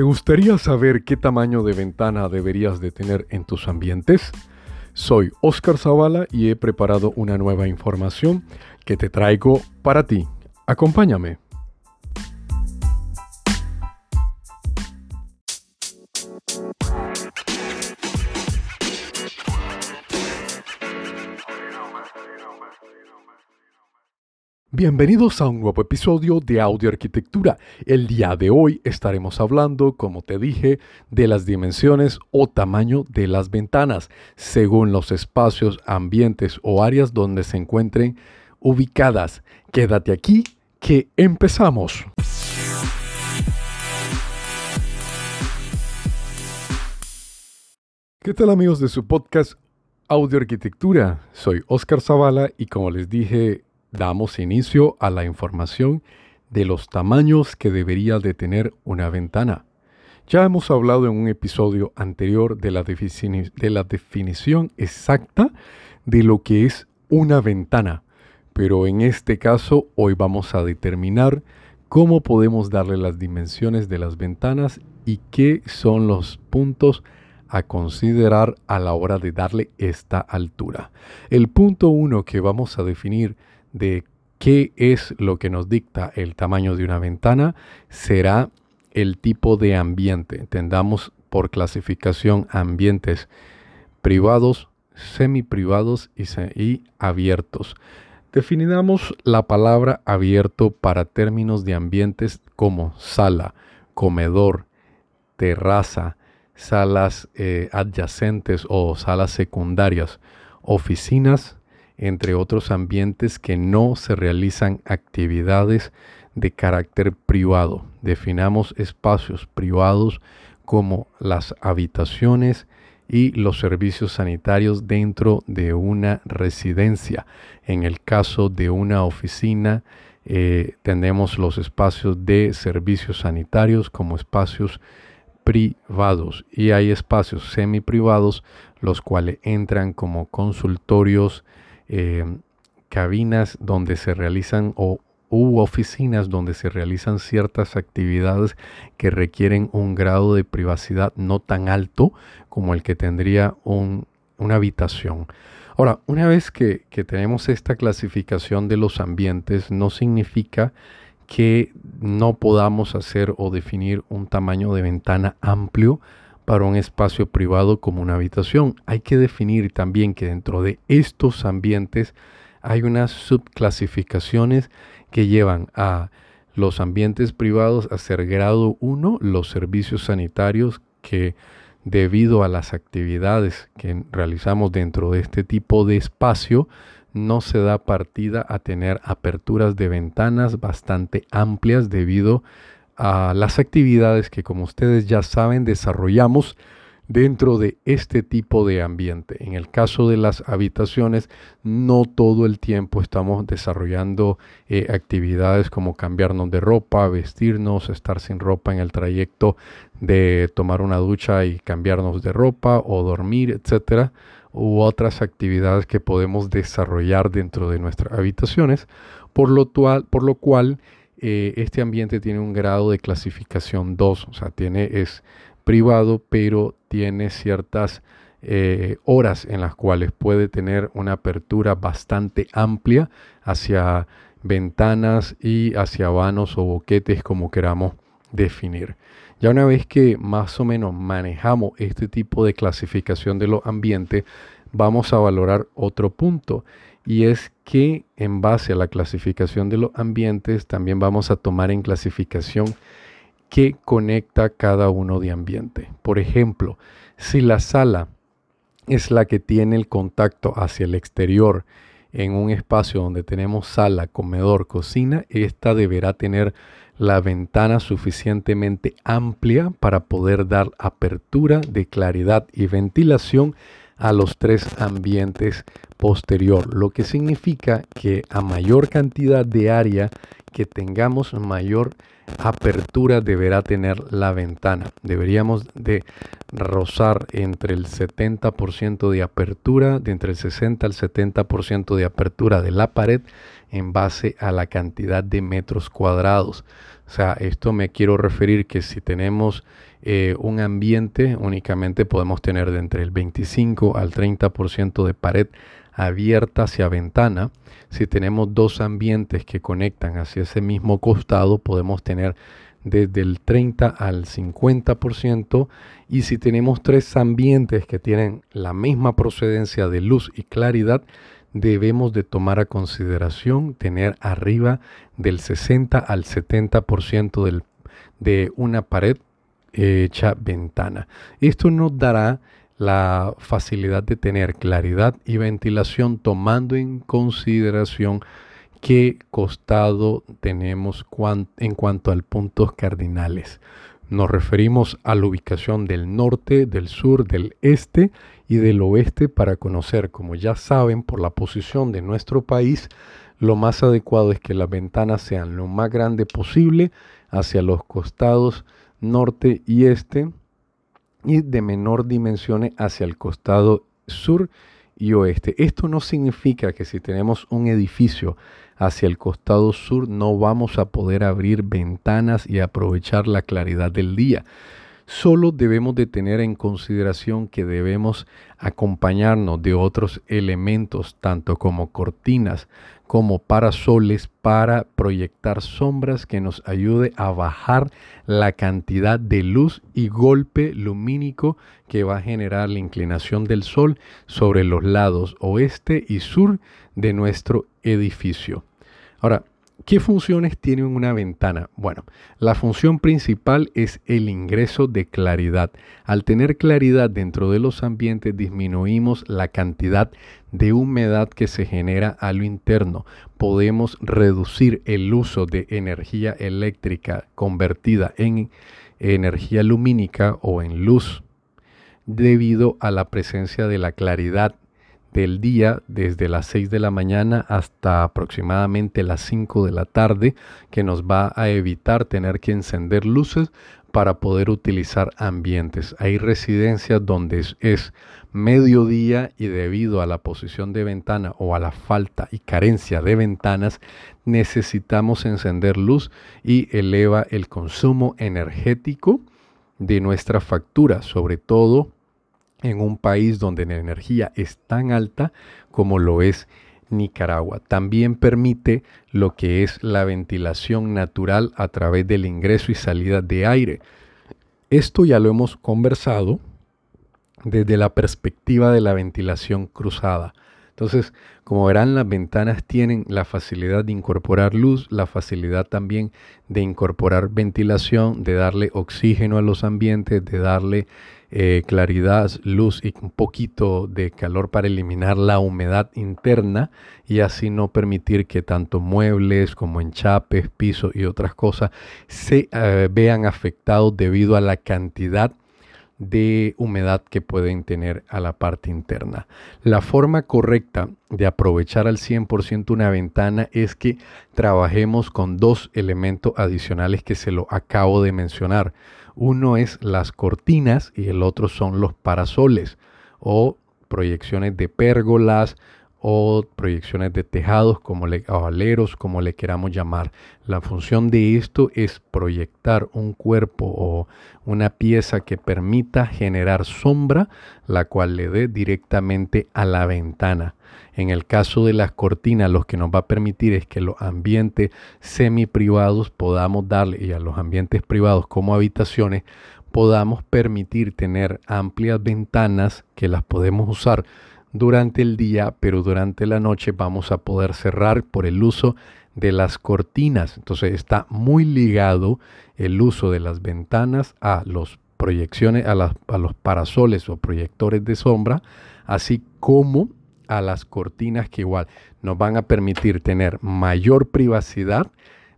¿Te gustaría saber qué tamaño de ventana deberías de tener en tus ambientes? Soy Oscar Zavala y he preparado una nueva información que te traigo para ti. Acompáñame. Bienvenidos a un nuevo episodio de Audio Arquitectura. El día de hoy estaremos hablando, como te dije, de las dimensiones o tamaño de las ventanas, según los espacios, ambientes o áreas donde se encuentren ubicadas. Quédate aquí, que empezamos. ¿Qué tal amigos de su podcast Audio Arquitectura? Soy Oscar Zavala y como les dije damos inicio a la información de los tamaños que debería de tener una ventana. Ya hemos hablado en un episodio anterior de la, de la definición exacta de lo que es una ventana, pero en este caso hoy vamos a determinar cómo podemos darle las dimensiones de las ventanas y qué son los puntos a considerar a la hora de darle esta altura. El punto uno que vamos a definir de qué es lo que nos dicta el tamaño de una ventana será el tipo de ambiente. Entendamos por clasificación ambientes privados, semiprivados y, y abiertos. Definamos la palabra abierto para términos de ambientes como sala, comedor, terraza, salas eh, adyacentes o salas secundarias, oficinas, entre otros ambientes que no se realizan actividades de carácter privado. Definamos espacios privados como las habitaciones y los servicios sanitarios dentro de una residencia. En el caso de una oficina, eh, tenemos los espacios de servicios sanitarios como espacios privados y hay espacios semi privados los cuales entran como consultorios, eh, cabinas donde se realizan o u oficinas donde se realizan ciertas actividades que requieren un grado de privacidad no tan alto como el que tendría una habitación. Ahora, una vez que, que, tenemos esta clasificación de los ambientes, no significa que no podamos hacer o definir un tamaño de ventana amplio para un espacio privado como una habitación. Hay que definir también que dentro de estos ambientes hay unas subclasificaciones que llevan a los ambientes privados a ser grado 1, los servicios sanitarios que debido a las actividades que realizamos dentro de este tipo de espacio, no se da partida a tener aperturas de ventanas bastante amplias debido a las actividades que como ustedes ya saben desarrollamos dentro de este tipo de ambiente. En el caso de las habitaciones, no todo el tiempo estamos desarrollando eh, actividades como cambiarnos de ropa, vestirnos, estar sin ropa en el trayecto de tomar una ducha y cambiarnos de ropa o dormir, etcétera, u otras actividades que podemos desarrollar dentro de nuestras habitaciones, por lo, por lo cual eh, este ambiente tiene un grado de clasificación 2, o sea, tiene, es privado, pero tiene ciertas eh, horas en las cuales puede tener una apertura bastante amplia hacia ventanas y hacia vanos o boquetes, como queramos definir. Ya una vez que más o menos manejamos este tipo de clasificación de los ambientes, vamos a valorar otro punto y es que en base a la clasificación de los ambientes también vamos a tomar en clasificación qué conecta cada uno de ambiente. Por ejemplo, si la sala es la que tiene el contacto hacia el exterior en un espacio donde tenemos sala, comedor, cocina, esta deberá tener la ventana suficientemente amplia para poder dar apertura de claridad y ventilación a los tres ambientes posterior, lo que significa que a mayor cantidad de área que tengamos, mayor apertura deberá tener la ventana. Deberíamos de rozar entre el 70% de apertura, de entre el 60 al 70% de apertura de la pared en base a la cantidad de metros cuadrados. O sea, esto me quiero referir que si tenemos eh, un ambiente, únicamente podemos tener de entre el 25 al 30% de pared abierta hacia ventana. Si tenemos dos ambientes que conectan hacia ese mismo costado, podemos tener desde el 30 al 50% y si tenemos tres ambientes que tienen la misma procedencia de luz y claridad, debemos de tomar a consideración tener arriba del 60 al 70% del, de una pared hecha ventana. Esto nos dará la facilidad de tener claridad y ventilación tomando en consideración qué costado tenemos en cuanto al puntos cardinales. Nos referimos a la ubicación del norte, del sur, del este y del oeste para conocer, como ya saben, por la posición de nuestro país, lo más adecuado es que las ventanas sean lo más grande posible hacia los costados norte y este y de menor dimensión hacia el costado sur y oeste. Esto no significa que si tenemos un edificio hacia el costado sur no vamos a poder abrir ventanas y aprovechar la claridad del día. Solo debemos de tener en consideración que debemos acompañarnos de otros elementos, tanto como cortinas como parasoles, para proyectar sombras que nos ayude a bajar la cantidad de luz y golpe lumínico que va a generar la inclinación del sol sobre los lados oeste y sur de nuestro edificio. Ahora, ¿Qué funciones tiene una ventana? Bueno, la función principal es el ingreso de claridad. Al tener claridad dentro de los ambientes disminuimos la cantidad de humedad que se genera a lo interno. Podemos reducir el uso de energía eléctrica convertida en energía lumínica o en luz debido a la presencia de la claridad del día desde las 6 de la mañana hasta aproximadamente las 5 de la tarde que nos va a evitar tener que encender luces para poder utilizar ambientes. Hay residencias donde es, mediodía y debido a la posición de ventana o a la falta y carencia de ventanas necesitamos encender luz y eleva el consumo energético de nuestra factura, sobre todo en un país donde la energía es tan alta como lo es Nicaragua. También permite lo que es la ventilación natural a través del ingreso y salida de aire. Esto ya lo hemos conversado desde la perspectiva de la ventilación cruzada. Entonces, como verán, las ventanas tienen la facilidad de incorporar luz, la facilidad también de incorporar ventilación, de darle oxígeno a los ambientes, de darle eh, claridad, luz y un poquito de calor para eliminar la humedad interna y así no permitir que tanto muebles como enchapes, pisos y otras cosas se eh, vean afectados debido a la cantidad de humedad que pueden tener a la parte interna. La forma correcta de aprovechar al 100% una ventana es que trabajemos con dos elementos adicionales que se lo acabo de mencionar. Uno es las cortinas y el otro son los parasoles o proyecciones de pérgolas o proyecciones de tejados como le, o aleros, como le queramos llamar. La función de esto es proyectar un cuerpo o una pieza que permita generar sombra, la cual le dé directamente a la ventana. En el caso de las cortinas, lo que nos va a permitir es que los ambientes semi privados podamos darle, y a los ambientes privados como habitaciones, podamos permitir tener amplias ventanas que las podemos usar durante el día, pero durante la noche vamos a poder cerrar por el uso de las cortinas. Entonces está muy ligado el uso de las ventanas a los proyecciones, a, a los parasoles o proyectores de sombra, así como a las cortinas que igual nos van a permitir tener mayor privacidad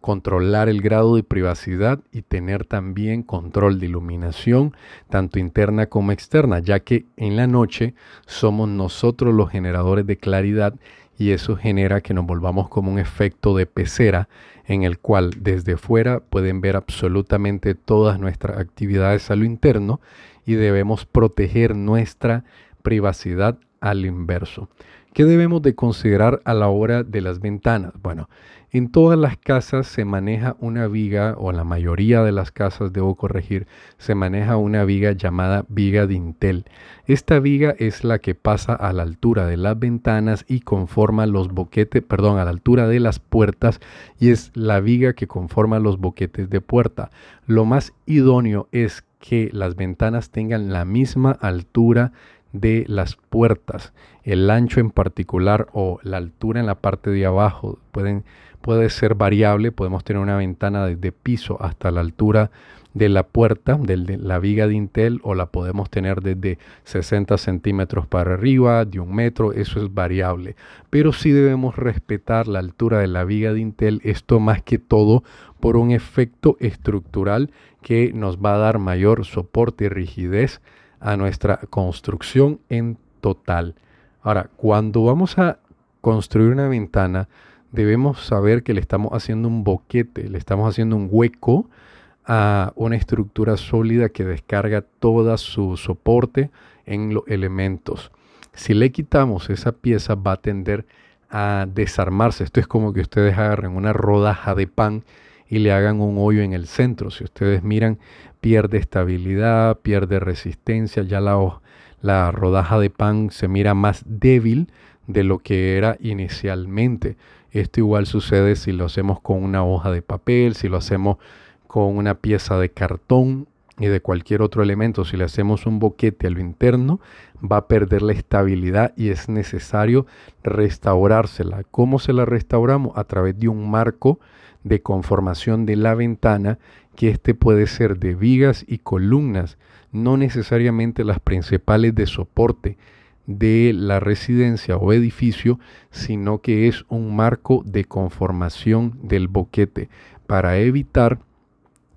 controlar el grado de privacidad y tener también control de iluminación, tanto interna como externa, ya que en la noche somos nosotros los generadores de claridad y eso genera que nos volvamos como un efecto de pecera en el cual desde fuera pueden ver absolutamente todas nuestras actividades a lo interno y debemos proteger nuestra privacidad al inverso. ¿Qué debemos de considerar a la hora de las ventanas? Bueno, en todas las casas se maneja una viga, o en la mayoría de las casas, debo corregir, se maneja una viga llamada viga dintel. Esta viga es la que pasa a la altura de las ventanas y conforma los boquetes, perdón, a la altura de las puertas y es la viga que conforma los boquetes de puerta. Lo más idóneo es que las ventanas tengan la misma altura de las puertas. El ancho en particular o la altura en la parte de abajo pueden puede ser variable, podemos tener una ventana desde piso hasta la altura de la puerta, de la viga de Intel, o la podemos tener desde 60 centímetros para arriba, de un metro, eso es variable. Pero sí debemos respetar la altura de la viga de Intel, esto más que todo por un efecto estructural que nos va a dar mayor soporte y rigidez a nuestra construcción en total. Ahora, cuando vamos a construir una ventana, debemos saber que le estamos haciendo un boquete, le estamos haciendo un hueco a una estructura sólida que descarga todo su soporte en los elementos. Si le quitamos esa pieza va a tender a desarmarse. Esto es como que ustedes agarren una rodaja de pan y le hagan un hoyo en el centro. Si ustedes miran, pierde estabilidad, pierde resistencia, ya la, la rodaja de pan se mira más débil de lo que era inicialmente. Esto igual sucede si lo hacemos con una hoja de papel, si lo hacemos con una pieza de cartón y de cualquier otro elemento. Si le hacemos un boquete a lo interno, va a perder la estabilidad y es necesario restaurársela. ¿Cómo se la restauramos? A través de un marco de conformación de la ventana, que este puede ser de vigas y columnas, no necesariamente las principales de soporte de la residencia o edificio, sino que es un marco de conformación del boquete para evitar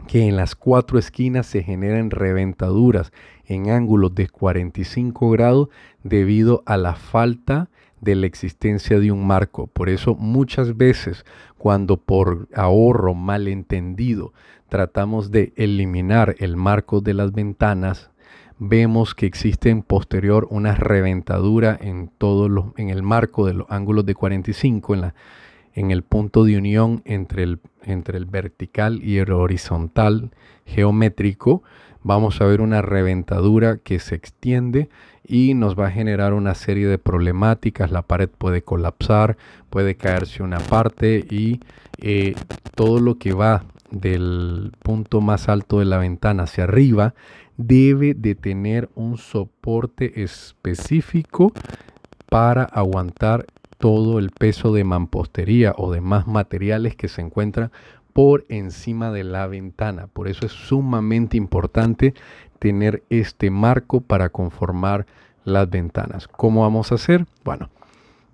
que en las cuatro esquinas se generen reventaduras en ángulos de 45 grados debido a la falta de la existencia de un marco. Por eso muchas veces cuando por ahorro malentendido tratamos de eliminar el marco de las ventanas, vemos que existe en posterior una reventadura en todo lo, en el marco de los ángulos de 45 en la en el punto de unión entre el, entre el vertical y el horizontal geométrico, vamos a ver una reventadura que se extiende y nos va a generar una serie de problemáticas. La pared puede colapsar, puede caerse una parte y eh, todo lo que va del punto más alto de la ventana hacia arriba debe de tener un soporte específico para aguantar todo el peso de mampostería o demás materiales que se encuentran por encima de la ventana. Por eso es sumamente importante tener este marco para conformar las ventanas. ¿Cómo vamos a hacer? Bueno,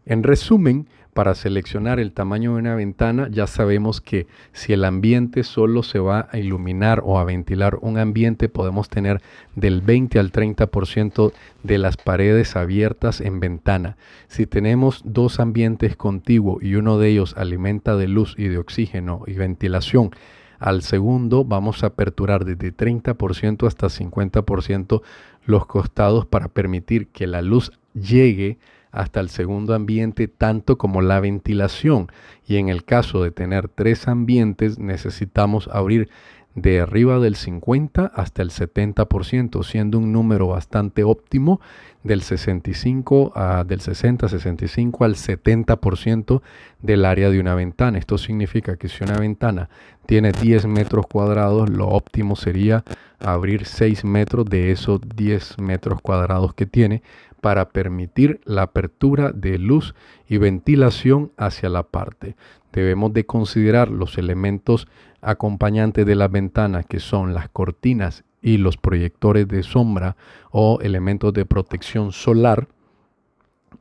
en resumen, para seleccionar el tamaño de una ventana, ya sabemos que si el ambiente solo se va a iluminar o a ventilar un ambiente, podemos tener del 20 al 30% de las paredes abiertas en ventana. Si tenemos dos ambientes contiguos y uno de ellos alimenta de luz y de oxígeno y ventilación, al segundo vamos a aperturar desde 30% hasta 50% los costados para permitir que la luz llegue hasta el segundo ambiente tanto como la ventilación. Y en el caso de tener tres ambientes necesitamos abrir de arriba del 50 hasta el 70%, siendo un número bastante óptimo del 65 a del 60, 65 al 70% del área de una ventana. Esto significa que si una ventana tiene 10 metros cuadrados, lo óptimo sería abrir 6 metros de esos 10 metros cuadrados que tiene para permitir la apertura de luz y ventilación hacia la parte. Debemos de considerar los elementos acompañantes de la ventana que son las cortinas y los proyectores de sombra o elementos de protección solar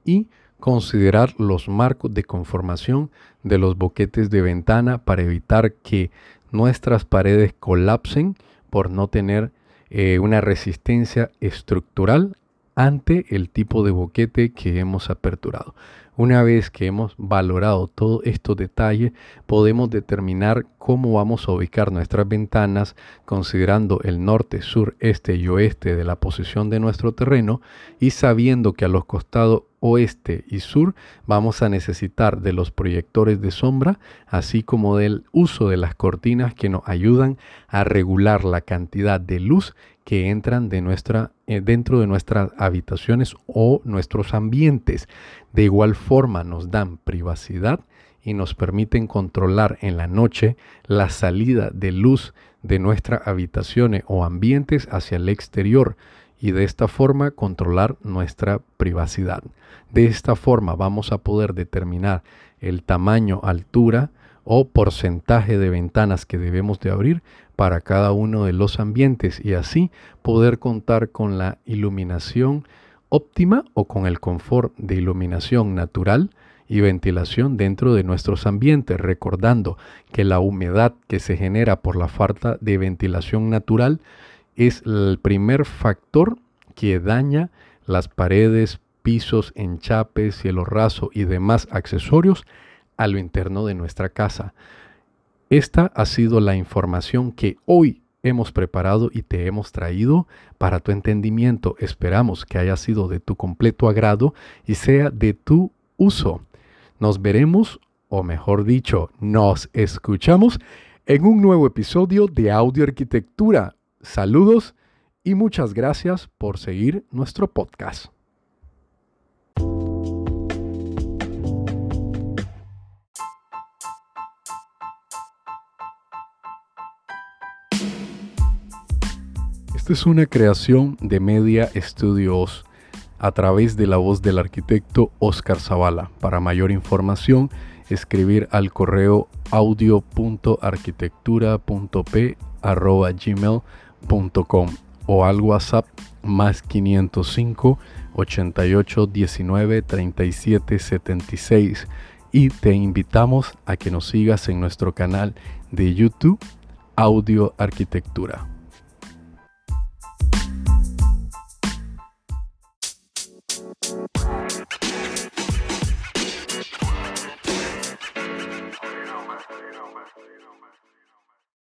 y considerar los marcos de conformación de los boquetes de ventana para evitar que nuestras paredes colapsen por no tener eh, una resistencia estructural ante el tipo de boquete que hemos aperturado. Una vez que hemos valorado todos estos detalles, podemos determinar cómo vamos a ubicar nuestras ventanas considerando el norte, sur, este y oeste de la posición de nuestro terreno y sabiendo que a los costados oeste y sur vamos a necesitar de los proyectores de sombra, así como del uso de las cortinas que nos ayudan a regular la cantidad de luz que entran de nuestra, eh, dentro de nuestras habitaciones o nuestros ambientes. De igual forma nos dan privacidad y nos permiten controlar en la noche la salida de luz de nuestras habitaciones o ambientes hacia el exterior y de esta forma controlar nuestra privacidad. De esta forma vamos a poder determinar el tamaño, altura o porcentaje de ventanas que debemos de abrir para cada uno de los ambientes y así poder contar con la iluminación óptima o con el confort de iluminación natural y ventilación dentro de nuestros ambientes, recordando que la humedad que se genera por la falta de ventilación natural es el primer factor que daña las paredes, pisos, enchapes, cielo raso y demás accesorios a lo interno de nuestra casa. Esta ha sido la información que hoy hemos preparado y te hemos traído para tu entendimiento. Esperamos que haya sido de tu completo agrado y sea de tu uso. Nos veremos, o mejor dicho, nos escuchamos en un nuevo episodio de Audio Arquitectura. Saludos y muchas gracias por seguir nuestro podcast. Esta es una creación de Media Studios a través de la voz del arquitecto Oscar Zavala. Para mayor información, escribir al correo audio.arquitectura.p.gmail.com o al WhatsApp más 505 88 19 37 76 y te invitamos a que nos sigas en nuestro canal de YouTube Audio Arquitectura.